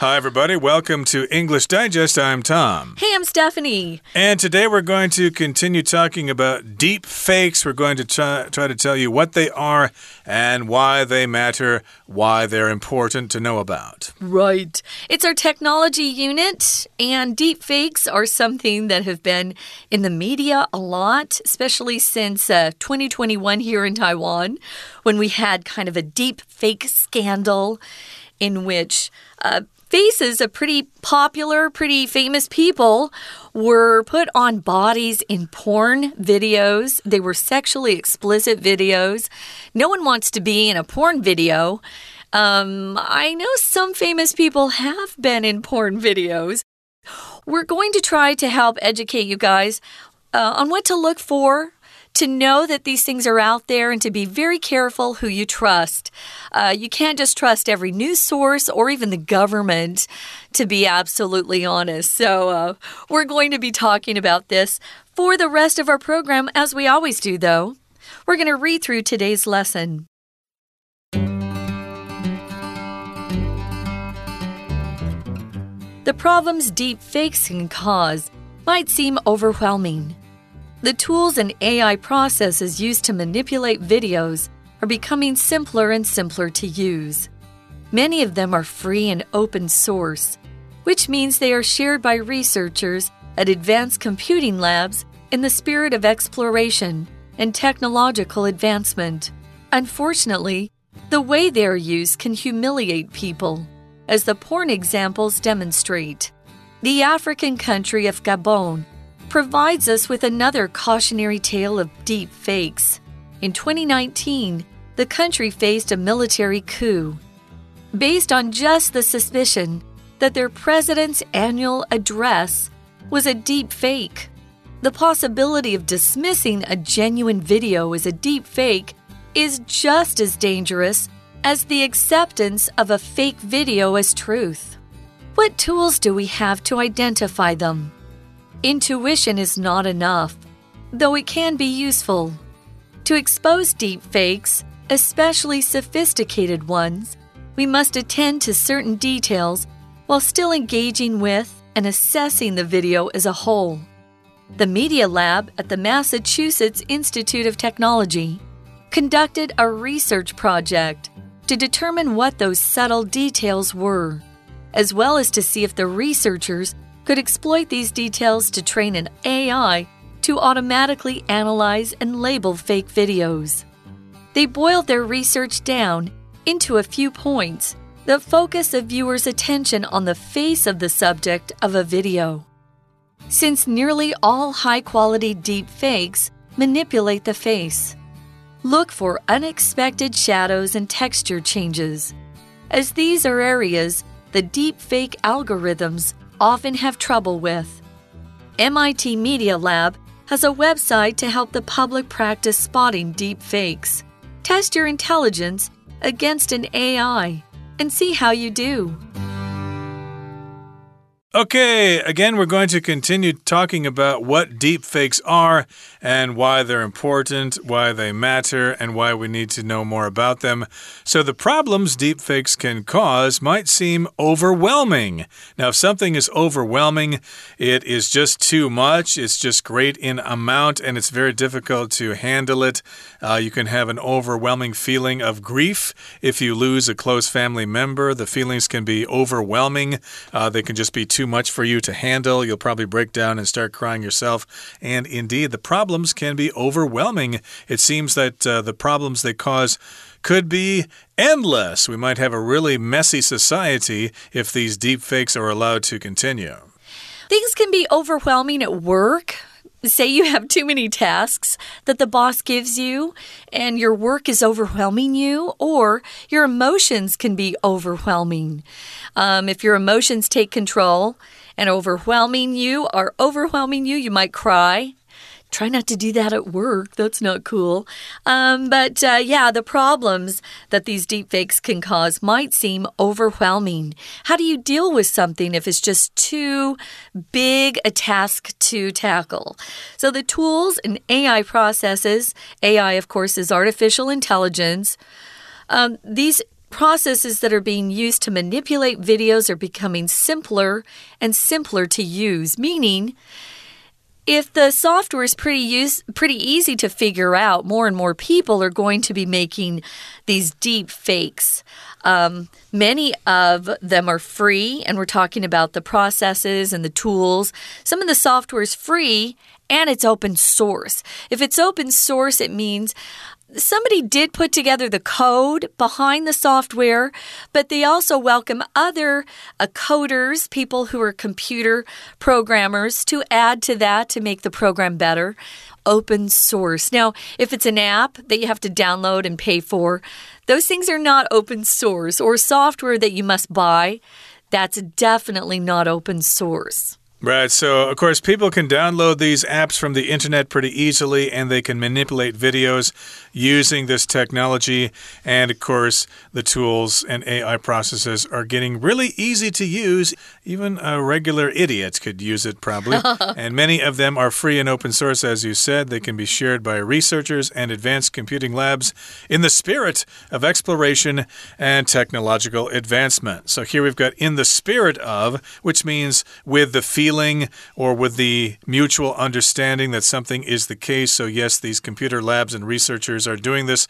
Hi, everybody. Welcome to English Digest. I'm Tom. Hey, I'm Stephanie. And today we're going to continue talking about deep fakes. We're going to try, try to tell you what they are and why they matter, why they're important to know about. Right. It's our technology unit, and deep fakes are something that have been in the media a lot, especially since uh, 2021 here in Taiwan, when we had kind of a deep fake scandal in which uh, faces of pretty popular, pretty famous people were put on bodies in porn videos. They were sexually explicit videos. No one wants to be in a porn video. Um, I know some famous people have been in porn videos. We're going to try to help educate you guys uh, on what to look for to know that these things are out there and to be very careful who you trust. Uh, you can't just trust every news source or even the government, to be absolutely honest. So, uh, we're going to be talking about this for the rest of our program, as we always do, though. We're going to read through today's lesson. The problems deep fakes can cause might seem overwhelming. The tools and AI processes used to manipulate videos are becoming simpler and simpler to use. Many of them are free and open source, which means they are shared by researchers at advanced computing labs in the spirit of exploration and technological advancement. Unfortunately, the way they are used can humiliate people, as the porn examples demonstrate. The African country of Gabon provides us with another cautionary tale of deep fakes. In 2019, the country faced a military coup based on just the suspicion that their president's annual address was a deep fake. The possibility of dismissing a genuine video as a deep fake is just as dangerous as the acceptance of a fake video as truth. What tools do we have to identify them? Intuition is not enough, though it can be useful. To expose deep fakes, especially sophisticated ones, we must attend to certain details while still engaging with and assessing the video as a whole. The Media Lab at the Massachusetts Institute of Technology conducted a research project to determine what those subtle details were, as well as to see if the researchers could exploit these details to train an AI to automatically analyze and label fake videos. They boiled their research down into a few points that focus a viewer's attention on the face of the subject of a video. Since nearly all high quality deep fakes manipulate the face, look for unexpected shadows and texture changes, as these are areas the deep fake algorithms often have trouble with. MIT Media Lab has a website to help the public practice spotting deep fakes. Test your intelligence against an AI and see how you do. Okay, again, we're going to continue talking about what deepfakes are and why they're important, why they matter, and why we need to know more about them. So, the problems deepfakes can cause might seem overwhelming. Now, if something is overwhelming, it is just too much, it's just great in amount, and it's very difficult to handle it. Uh, you can have an overwhelming feeling of grief if you lose a close family member. The feelings can be overwhelming, uh, they can just be too too much for you to handle. You'll probably break down and start crying yourself. And indeed, the problems can be overwhelming. It seems that uh, the problems they cause could be endless. We might have a really messy society if these deep fakes are allowed to continue. Things can be overwhelming at work say you have too many tasks that the boss gives you and your work is overwhelming you, or your emotions can be overwhelming. Um, if your emotions take control and overwhelming you are overwhelming you, you might cry. Try not to do that at work. That's not cool. Um, but uh, yeah, the problems that these deepfakes can cause might seem overwhelming. How do you deal with something if it's just too big a task to tackle? So, the tools and AI processes, AI, of course, is artificial intelligence. Um, these processes that are being used to manipulate videos are becoming simpler and simpler to use, meaning if the software is pretty use, pretty easy to figure out, more and more people are going to be making these deep fakes. Um, many of them are free, and we're talking about the processes and the tools. Some of the software is free and it's open source. If it's open source, it means somebody did put together the code behind the software, but they also welcome other uh, coders, people who are computer programmers, to add to that to make the program better. Open source. Now, if it's an app that you have to download and pay for, those things are not open source or software that you must buy. That's definitely not open source. Right. So, of course, people can download these apps from the internet pretty easily and they can manipulate videos using this technology. And, of course, the tools and AI processes are getting really easy to use. Even a regular idiot could use it, probably. and many of them are free and open source, as you said. They can be shared by researchers and advanced computing labs in the spirit of exploration and technological advancement. So, here we've got in the spirit of, which means with the field feeling or with the mutual understanding that something is the case. So, yes, these computer labs and researchers are doing this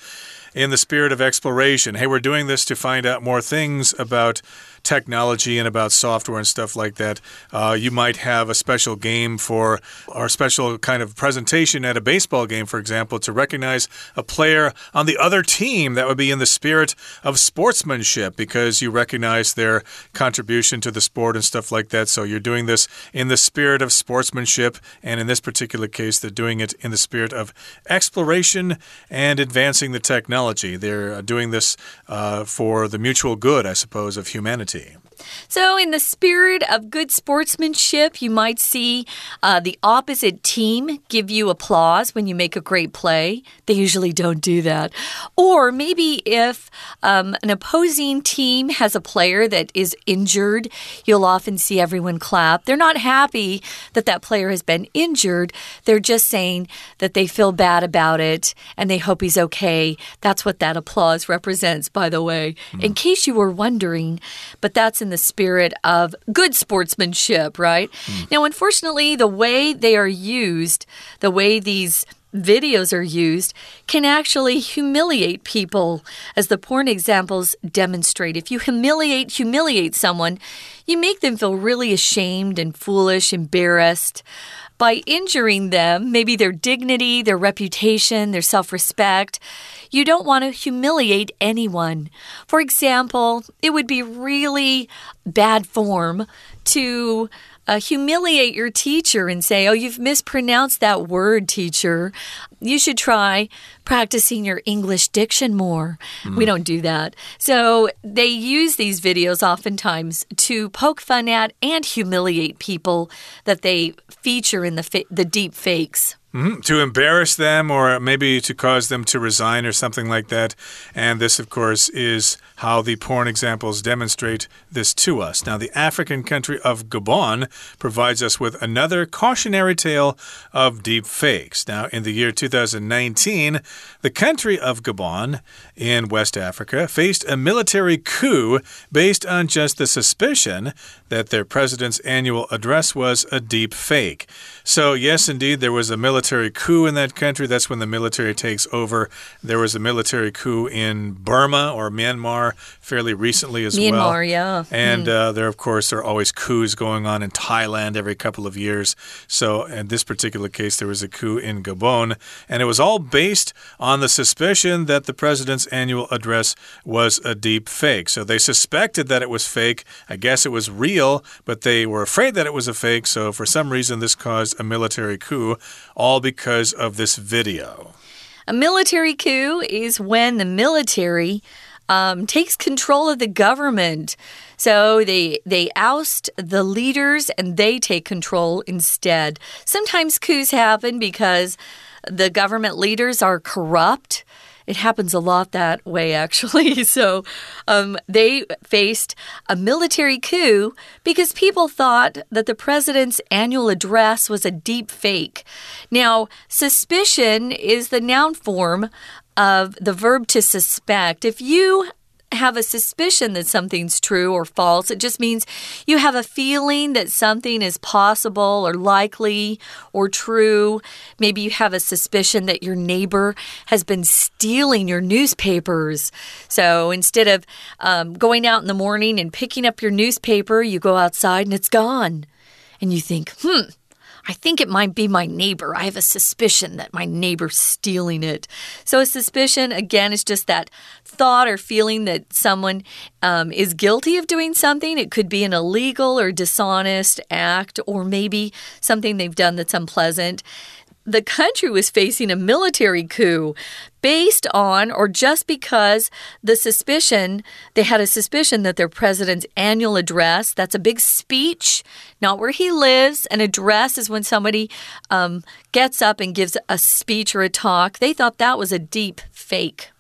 in the spirit of exploration. Hey, we're doing this to find out more things about technology and about software and stuff like that. Uh, you might have a special game for or special kind of presentation at a baseball game, for example, to recognize a player on the other team. That would be in the spirit of sportsmanship because you recognize their contribution to the sport and stuff like that. So you're doing this in the spirit of sportsmanship. And in this particular case, they're doing it in the spirit of exploration and advancing the technology. They're doing this uh, for the mutual good, I suppose, of humanity. So, in the spirit of good sportsmanship, you might see uh, the opposite team give you applause when you make a great play. They usually don't do that. Or maybe if um, an opposing team has a player that is injured, you'll often see everyone clap. They're not happy that that player has been injured. They're just saying that they feel bad about it and they hope he's okay. That's what that applause represents, by the way, mm. in case you were wondering but that's in the spirit of good sportsmanship, right? Mm. Now, unfortunately, the way they are used, the way these videos are used can actually humiliate people, as the porn examples demonstrate. If you humiliate, humiliate someone, you make them feel really ashamed and foolish, embarrassed by injuring them, maybe their dignity, their reputation, their self respect. You don't want to humiliate anyone. For example, it would be really bad form to uh, humiliate your teacher and say, Oh, you've mispronounced that word, teacher. You should try practicing your English diction more. Mm. We don't do that. So they use these videos oftentimes to poke fun at and humiliate people that they feature in the, the deep fakes. Mm -hmm. To embarrass them or maybe to cause them to resign or something like that. And this, of course, is how the porn examples demonstrate this to us. Now, the African country of Gabon provides us with another cautionary tale of deep fakes. Now, in the year 2019, the country of Gabon in West Africa faced a military coup based on just the suspicion that their president's annual address was a deep fake. So, yes, indeed, there was a military coup in that country. That's when the military takes over. There was a military coup in Burma or Myanmar fairly recently as Myanmar, well. Myanmar, yeah. And mm. uh, there, of course, there are always coups going on in Thailand every couple of years. So, in this particular case, there was a coup in Gabon. And it was all based on the suspicion that the president's annual address was a deep fake. So, they suspected that it was fake. I guess it was real, but they were afraid that it was a fake. So, for some reason, this caused a military coup, all because of this video. A military coup is when the military um, takes control of the government. So they they oust the leaders and they take control instead. Sometimes coups happen because the government leaders are corrupt. It happens a lot that way, actually. So um, they faced a military coup because people thought that the president's annual address was a deep fake. Now, suspicion is the noun form of the verb to suspect. If you have a suspicion that something's true or false. It just means you have a feeling that something is possible or likely or true. Maybe you have a suspicion that your neighbor has been stealing your newspapers. So instead of um, going out in the morning and picking up your newspaper, you go outside and it's gone. And you think, hmm, I think it might be my neighbor. I have a suspicion that my neighbor's stealing it. So, a suspicion, again, is just that thought or feeling that someone um, is guilty of doing something. It could be an illegal or dishonest act, or maybe something they've done that's unpleasant the country was facing a military coup based on or just because the suspicion, they had a suspicion that their president's annual address, that's a big speech, not where he lives. An address is when somebody um, gets up and gives a speech or a talk. They thought that was a deep fake.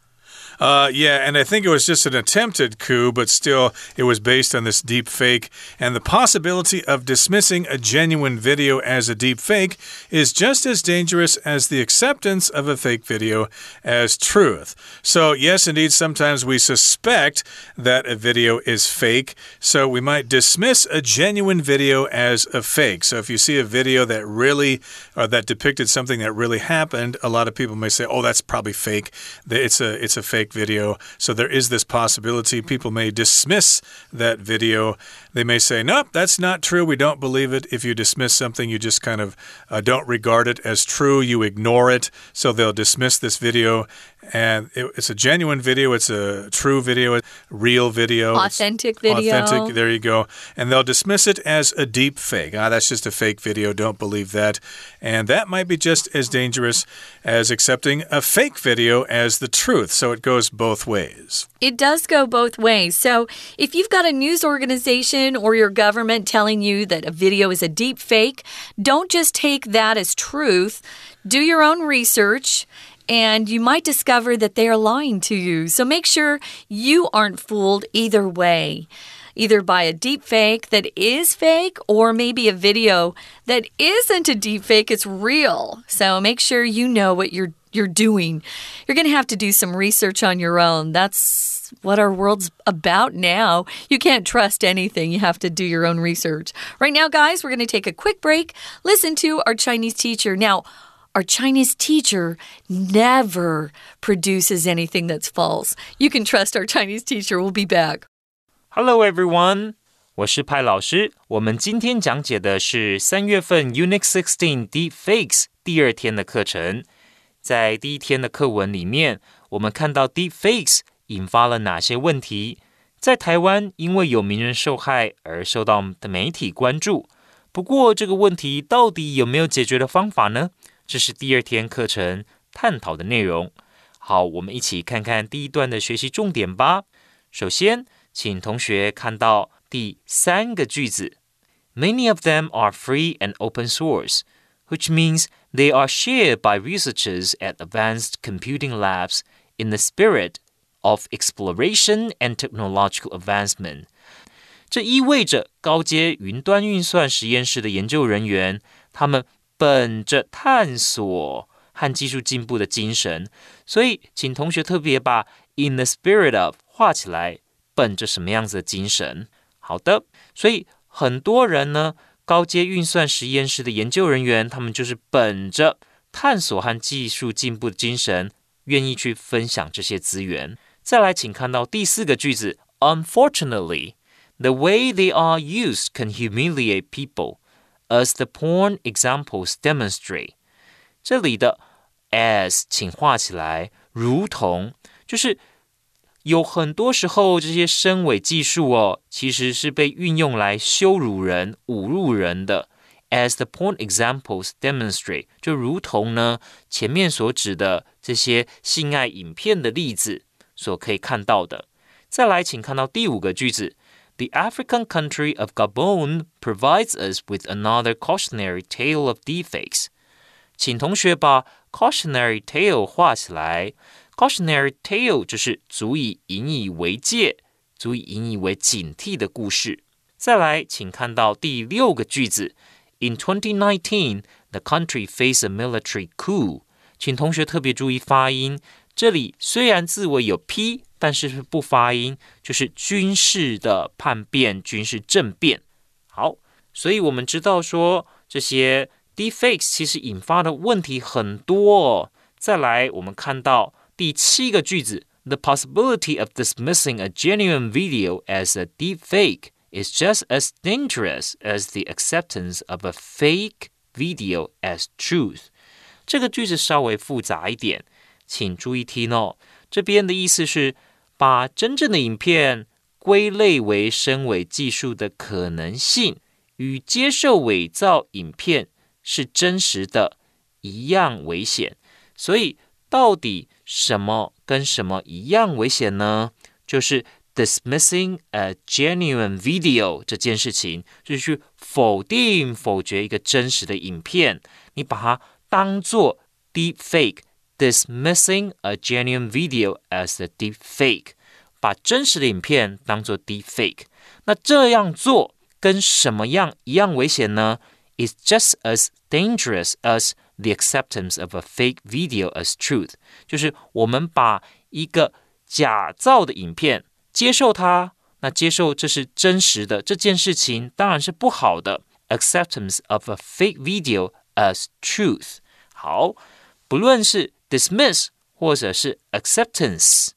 Uh, yeah, and I think it was just an attempted coup, but still, it was based on this deep fake. And the possibility of dismissing a genuine video as a deep fake is just as dangerous as the acceptance of a fake video as truth. So, yes, indeed, sometimes we suspect that a video is fake, so we might dismiss a genuine video as a fake. So, if you see a video that really or that depicted something that really happened, a lot of people may say, "Oh, that's probably fake. It's a it's a fake video. So there is this possibility people may dismiss that video. They may say, nope, that's not true. We don't believe it. If you dismiss something, you just kind of uh, don't regard it as true. You ignore it. So they'll dismiss this video and it, it's a genuine video. It's a true video, real video, authentic video. Authentic. There you go. And they'll dismiss it as a deep fake. Ah, that's just a fake video. Don't believe that. And that might be just as dangerous as accepting a fake video as the truth. So it goes both ways. It does go both ways. So if you've got a news organization or your government telling you that a video is a deep fake, don't just take that as truth. Do your own research and you might discover that they are lying to you. So make sure you aren't fooled either way. Either by a deep fake that is fake, or maybe a video that isn't a deep fake, it's real. So make sure you know what you're you're doing. You're going to have to do some research on your own. That's what our world's about now. You can't trust anything. You have to do your own research. Right now, guys, we're going to take a quick break. Listen to our Chinese teacher. Now, our Chinese teacher never produces anything that's false. You can trust our Chinese teacher. We'll be back. Hello, everyone. 我是派老师。我们今天讲解的是三月份 Unit 16 Deepfakes 第二天的课程。在第一天的课文里面，我们看到 Deepfakes 引发了哪些问题？在台湾，因为有名人受害而受到的媒体关注。不过，这个问题到底有没有解决的方法呢？ 这是第二天课程探讨的内容。好，我们一起看看第一段的学习重点吧。首先，请同学看到第三个句子：Many of them are free and open source, which means they are shared by researchers at advanced computing labs in the spirit of exploration and technological advancement。这意味着高阶云端运算实验室的研究人员，他们 本着探索和技术进步的精神，所以请同学特别把 in the spirit of 画起来，本着什么样子的精神？好的，所以很多人呢，高阶运算实验室的研究人员，他们就是本着探索和技术进步的精神，愿意去分享这些资源。再来，请看到第四个句子，Unfortunately, the way they are used can humiliate people. As the porn examples demonstrate，这里的 as 请画起来，如同就是有很多时候这些声伪技术哦，其实是被运用来羞辱人、侮辱人的。As the porn examples demonstrate，就如同呢前面所指的这些性爱影片的例子所可以看到的。再来，请看到第五个句子。The African country of Gabon provides us with another cautionary tale of defects. 请同学把 cautionary tale 画起来。cautionary tale 就是足以引以为戒、足以引以为警惕的故事。再来，请看到第六个句子。In 2019, the country faced a military coup. 请同学特别注意发音，这里虽然字尾有 p， 但是不发音，就是军事的叛变、军事政变。好，所以我们知道说这些 deepfakes 其实引发的问题很多。哦。再来，我们看到第七个句子：The possibility of dismissing a genuine video as a deepfake is just as dangerous as the acceptance of a fake video as truth。这个句子稍微复杂一点，请注意听哦。这边的意思是 把真正的影片归类为身伪技术的可能性，与接受伪造影片是真实的一样危险。所以，到底什么跟什么一样危险呢？就是 dismissing a genuine video 这件事情，就是去否定、否决一个真实的影片。你把它当做 deep fake fake，dismissing a genuine video as a deep fake，把真实的影片当做 deep fake。那这样做跟什么样一样危险呢？Is just as dangerous as The acceptance of a fake video as truth，就是我们把一个假造的影片接受它，那接受这是真实的这件事情当然是不好的。Acceptance of a fake video as truth，好，不论是 dismiss 或者是 acceptance，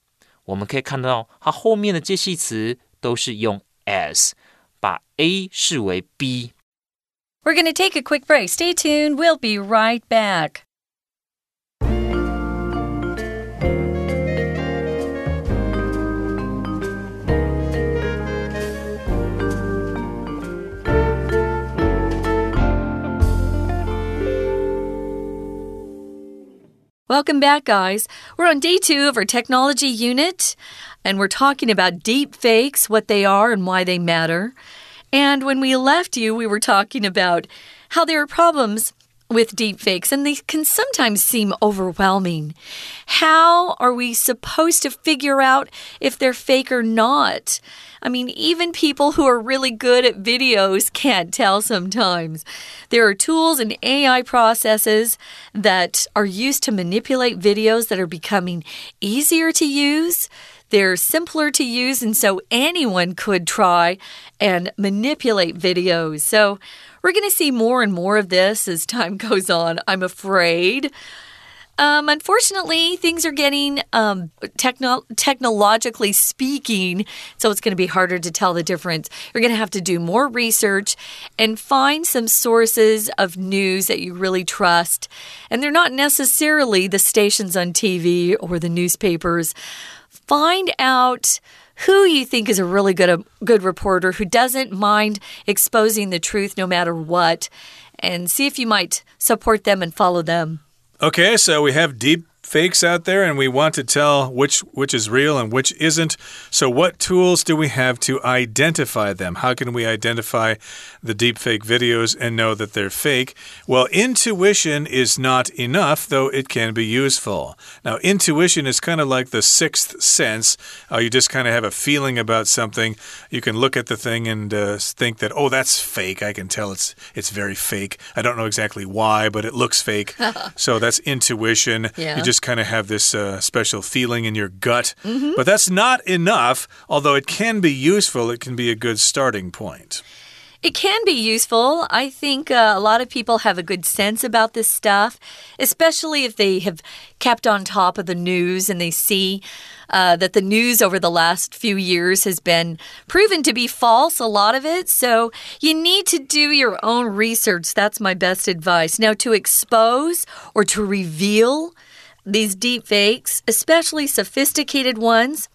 我们可以看到它后面的介系词都是用 as，把 A 视为 B。We're going to take a quick break. Stay tuned. We'll be right back. Welcome back, guys. We're on day two of our technology unit, and we're talking about deep fakes, what they are, and why they matter. And when we left you, we were talking about how there are problems with deepfakes, and they can sometimes seem overwhelming. How are we supposed to figure out if they're fake or not? I mean, even people who are really good at videos can't tell sometimes. There are tools and AI processes that are used to manipulate videos that are becoming easier to use. They're simpler to use, and so anyone could try and manipulate videos. So, we're going to see more and more of this as time goes on, I'm afraid. Um, unfortunately, things are getting um, techno technologically speaking, so it's going to be harder to tell the difference. You're going to have to do more research and find some sources of news that you really trust. And they're not necessarily the stations on TV or the newspapers find out who you think is a really good good reporter who doesn't mind exposing the truth no matter what and see if you might support them and follow them. Okay, so we have deep fakes out there and we want to tell which which is real and which isn't. So what tools do we have to identify them? How can we identify the deep fake videos and know that they're fake? Well, intuition is not enough, though it can be useful. Now, intuition is kind of like the sixth sense. Uh, you just kind of have a feeling about something. You can look at the thing and uh, think that, oh, that's fake. I can tell it's it's very fake. I don't know exactly why, but it looks fake. so that's intuition. Yeah. You just kind of have this uh, special feeling in your gut. Mm -hmm. But that's not enough, although it can be useful. It can be a good starting point. It can be useful. I think uh, a lot of people have a good sense about this stuff, especially if they have kept on top of the news and they see uh, that the news over the last few years has been proven to be false, a lot of it. So you need to do your own research. That's my best advice. Now, to expose or to reveal these deep fakes, especially sophisticated ones,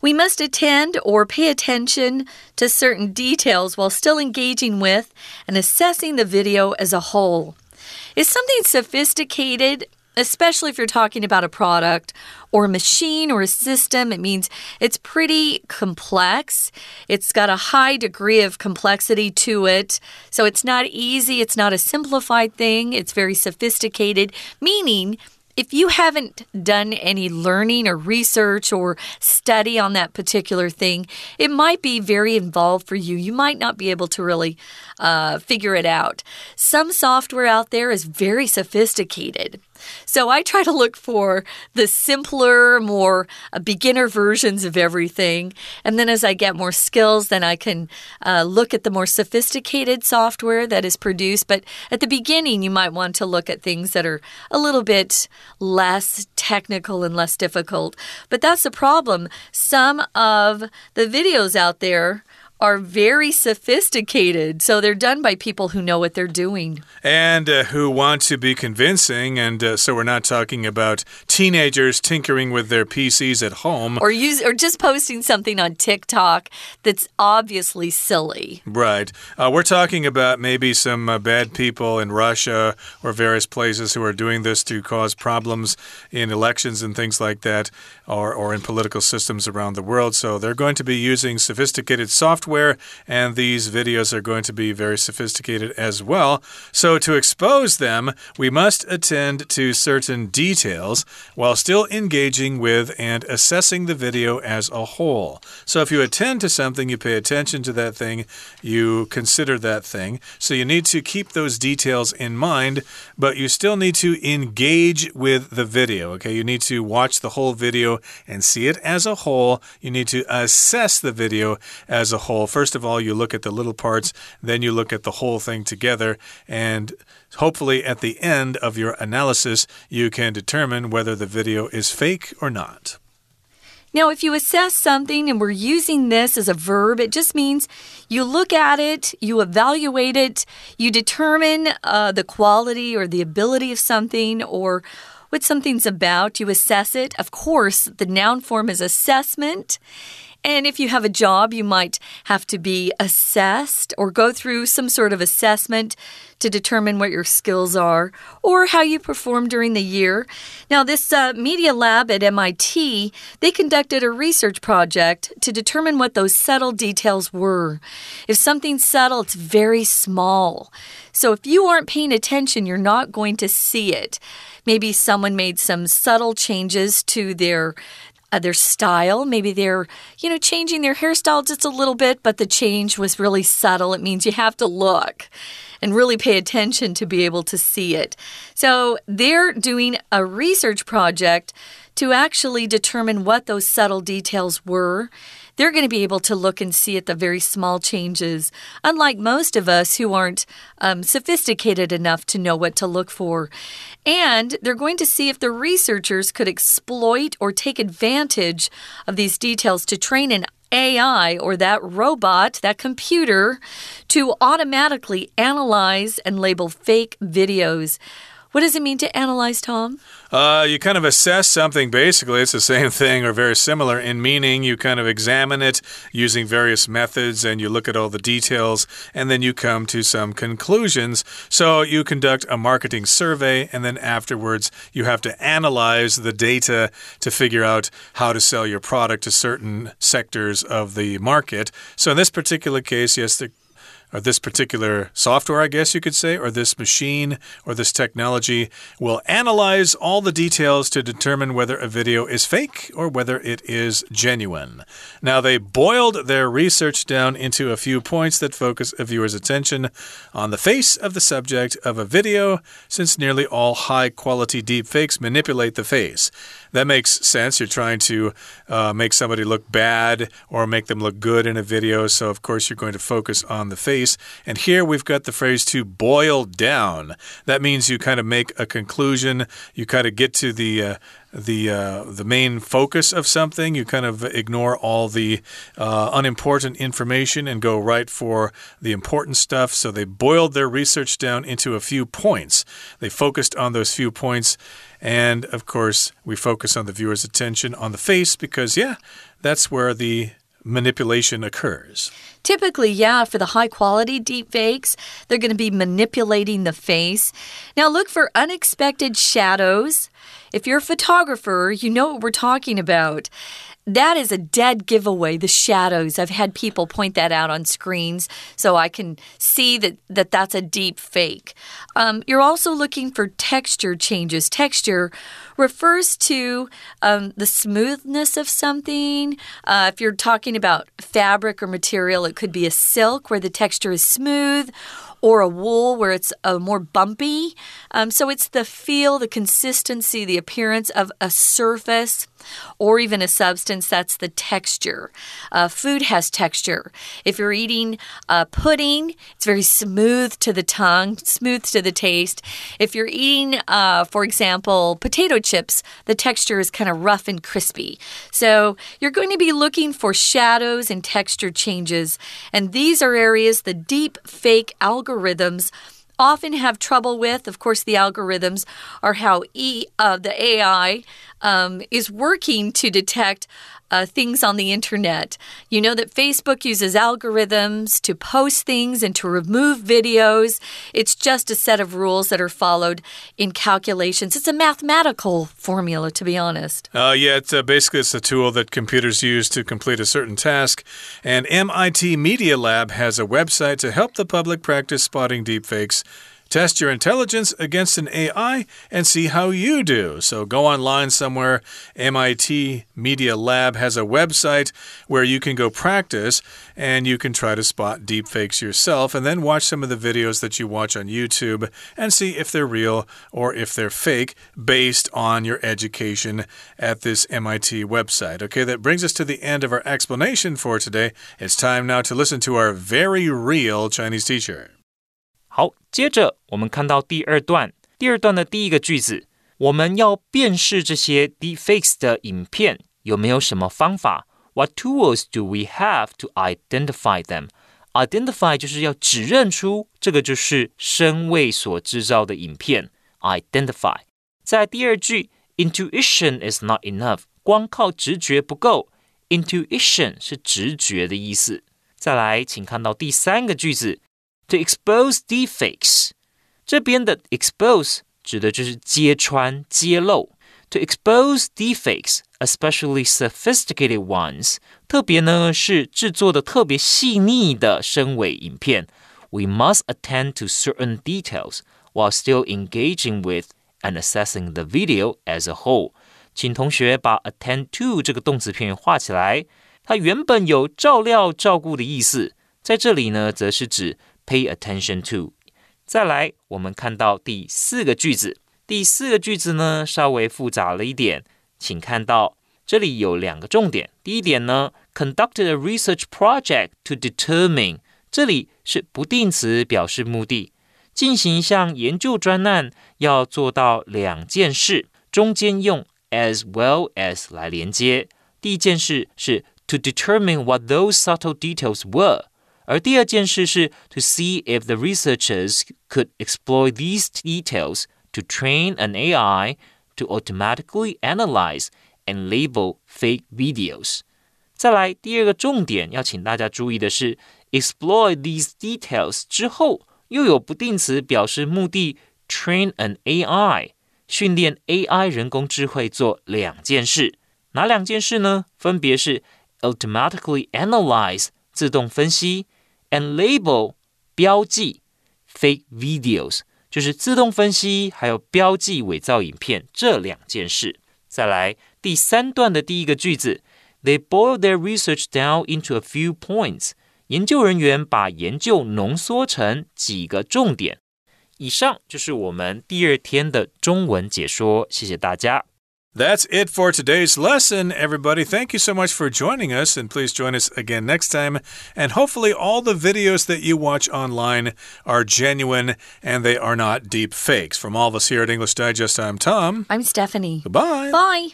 we must attend or pay attention to certain details while still engaging with and assessing the video as a whole. Is something sophisticated, especially if you're talking about a product or a machine or a system, it means it's pretty complex. It's got a high degree of complexity to it. So it's not easy, it's not a simplified thing, it's very sophisticated, meaning if you haven't done any learning or research or study on that particular thing, it might be very involved for you. You might not be able to really uh, figure it out. Some software out there is very sophisticated. So I try to look for the simpler, more uh, beginner versions of everything. And then as I get more skills, then I can uh, look at the more sophisticated software that is produced. But at the beginning, you might want to look at things that are a little bit less technical and less difficult. But that's the problem. Some of the videos out there are very sophisticated. So they're done by people who know what they're doing. And uh, who want to be convincing. And uh, so we're not talking about teenagers tinkering with their PCs at home. Or, use, or just posting something on TikTok that's obviously silly. Right. Uh, we're talking about maybe some uh, bad people in Russia or various places who are doing this to cause problems in elections and things like that, or, or in political systems around the world. So they're going to be using sophisticated software software, and these videos are going to be very sophisticated as well. So, to expose them, we must attend to certain details while still engaging with and assessing the video as a whole. So, if you attend to something, you pay attention to that thing, you consider that thing. So, you need to keep those details in mind, but you still need to engage with the video. Okay, you need to watch the whole video and see it as a whole. You need to assess the video as a whole whole. First of all, you look at the little parts, then you look at the whole thing together, and hopefully at the end of your analysis, you can determine whether the video is fake or not. Now, if you assess something and we're using this as a verb, it just means you look at it, you evaluate it, you determine uh, the quality or the ability of something or what something's about, you assess it. Of course, the noun form is assessment. And if you have a job, you might have to be assessed or go through some sort of assessment to determine what your skills are or how you perform during the year. Now, this uh, media lab at MIT, they conducted a research project to determine what those subtle details were. If something's subtle, it's very small. So if you aren't paying attention, you're not going to see it. Maybe someone made some subtle changes to their uh, their style. Maybe they're, you know, changing their hairstyle just a little bit, but the change was really subtle. It means you have to look and really pay attention to be able to see it. So they're doing a research project to actually determine what those subtle details were they're going to be able to look and see at the very small changes, unlike most of us who aren't um, sophisticated enough to know what to look for. And they're going to see if the researchers could exploit or take advantage of these details to train an AI or that robot, that computer, to automatically analyze and label fake videos. What does it mean to analyze, Tom? Uh, you kind of assess something, basically. It's the same thing or very similar in meaning. You kind of examine it using various methods and you look at all the details and then you come to some conclusions. So you conduct a marketing survey and then afterwards you have to analyze the data to figure out how to sell your product to certain sectors of the market. So in this particular case, yes, the or this particular software, I guess you could say, or this machine or this technology will analyze all the details to determine whether a video is fake or whether it is genuine. Now, they boiled their research down into a few points that focus a viewer's attention on the face of the subject of a video, since nearly all high quality deepfakes manipulate the face. That makes sense. You're trying to uh, make somebody look bad or make them look good in a video. So, of course, you're going to focus on the face. And here we've got the phrase to boil down. That means you kind of make a conclusion, you kind of get to the uh, the uh, the main focus of something. You kind of ignore all the uh, unimportant information and go right for the important stuff. So they boiled their research down into a few points. They focused on those few points, and of course, we focus on the viewer's attention on the face because, yeah, that's where the manipulation occurs. Typically, yeah, for the high quality deep fakes, they're going to be manipulating the face. Now, look for unexpected shadows. If you're a photographer, you know what we're talking about. That is a dead giveaway, the shadows. I've had people point that out on screens so I can see that, that that's a deep fake. Um, you're also looking for texture changes. Texture refers to um, the smoothness of something. Uh, if you're talking about fabric or material, it could be a silk where the texture is smooth or a wool where it's uh, more bumpy. Um, so it's the feel, the consistency, the appearance of a surface or even a substance that's the texture. Uh, food has texture. If you're eating uh, pudding, it's very smooth to the tongue, smooth to the taste. If you're eating, uh, for example, potato chips, the texture is kind of rough and crispy. So you're going to be looking for shadows and texture changes. And these are areas the deep fake algorithms often have trouble with. Of course, the algorithms are how e, uh, the AI um, is working to detect uh, things on the internet. You know that Facebook uses algorithms to post things and to remove videos. It's just a set of rules that are followed in calculations. It's a mathematical formula, to be honest. Uh, yeah, it's, uh, basically it's a tool that computers use to complete a certain task. And MIT Media Lab has a website to help the public practice spotting deepfakes. Test your intelligence against an AI and see how you do. So go online somewhere. MIT Media Lab has a website where you can go practice and you can try to spot deepfakes yourself and then watch some of the videos that you watch on YouTube and see if they're real or if they're fake based on your education at this MIT website. Okay, that brings us to the end of our explanation for today. It's time now to listen to our very real Chinese teacher. 好，接着我们看到第二段，第二段的第一个句子，我们要辨识这些 deface 的影片，有没有什么方法？What tools do we have to identify them? Identify 就是要指认出这个就是声位所制造的影片。Identify。在第二句，intuition is not enough，光靠直觉不够。Intuition 是直觉的意思。再来，请看到第三个句子。to expose deepfakes。这边的 expose 指的就是揭穿、揭露。To expose deepfakes, especially sophisticated ones，特别呢是制作的特别细腻的深伪影片。We must attend to certain details while still engaging with and assessing the video as a whole。请同学把 attend to 这个动词片语画起来，它原本有照料、照顾的意思，在这里呢，则是指 pay attention to。再来，我们看到第四个句子。第四个句子呢，稍微复杂了一点，请看到这里有两个重点。第一点呢，conducted a research project to determine，这里是不定词表示目的，进行一项研究专案要做到两件事，中间用 as well as 来连接。第一件事是 to determine what those subtle details were。 而第二件事是 to see if the researchers could exploit these details to train an AI to automatically analyze and label fake videos。再来，第二个重点要请大家注意的是，exploit these details 之后又有不定词表示目的，train an AI 训练 AI 人工智慧做两件事，哪两件事呢？分别是 automatically analyze 自动分析。and label 标记 fake videos 就是自动分析，还有标记伪造影片这两件事。再来第三段的第一个句子，They boiled their research down into a few points。研究人员把研究浓缩成几个重点。以上就是我们第二天的中文解说，谢谢大家。That's it for today's lesson, everybody. Thank you so much for joining us, and please join us again next time. And hopefully, all the videos that you watch online are genuine and they are not deep fakes. From all of us here at English Digest, I'm Tom. I'm Stephanie. Goodbye. Bye.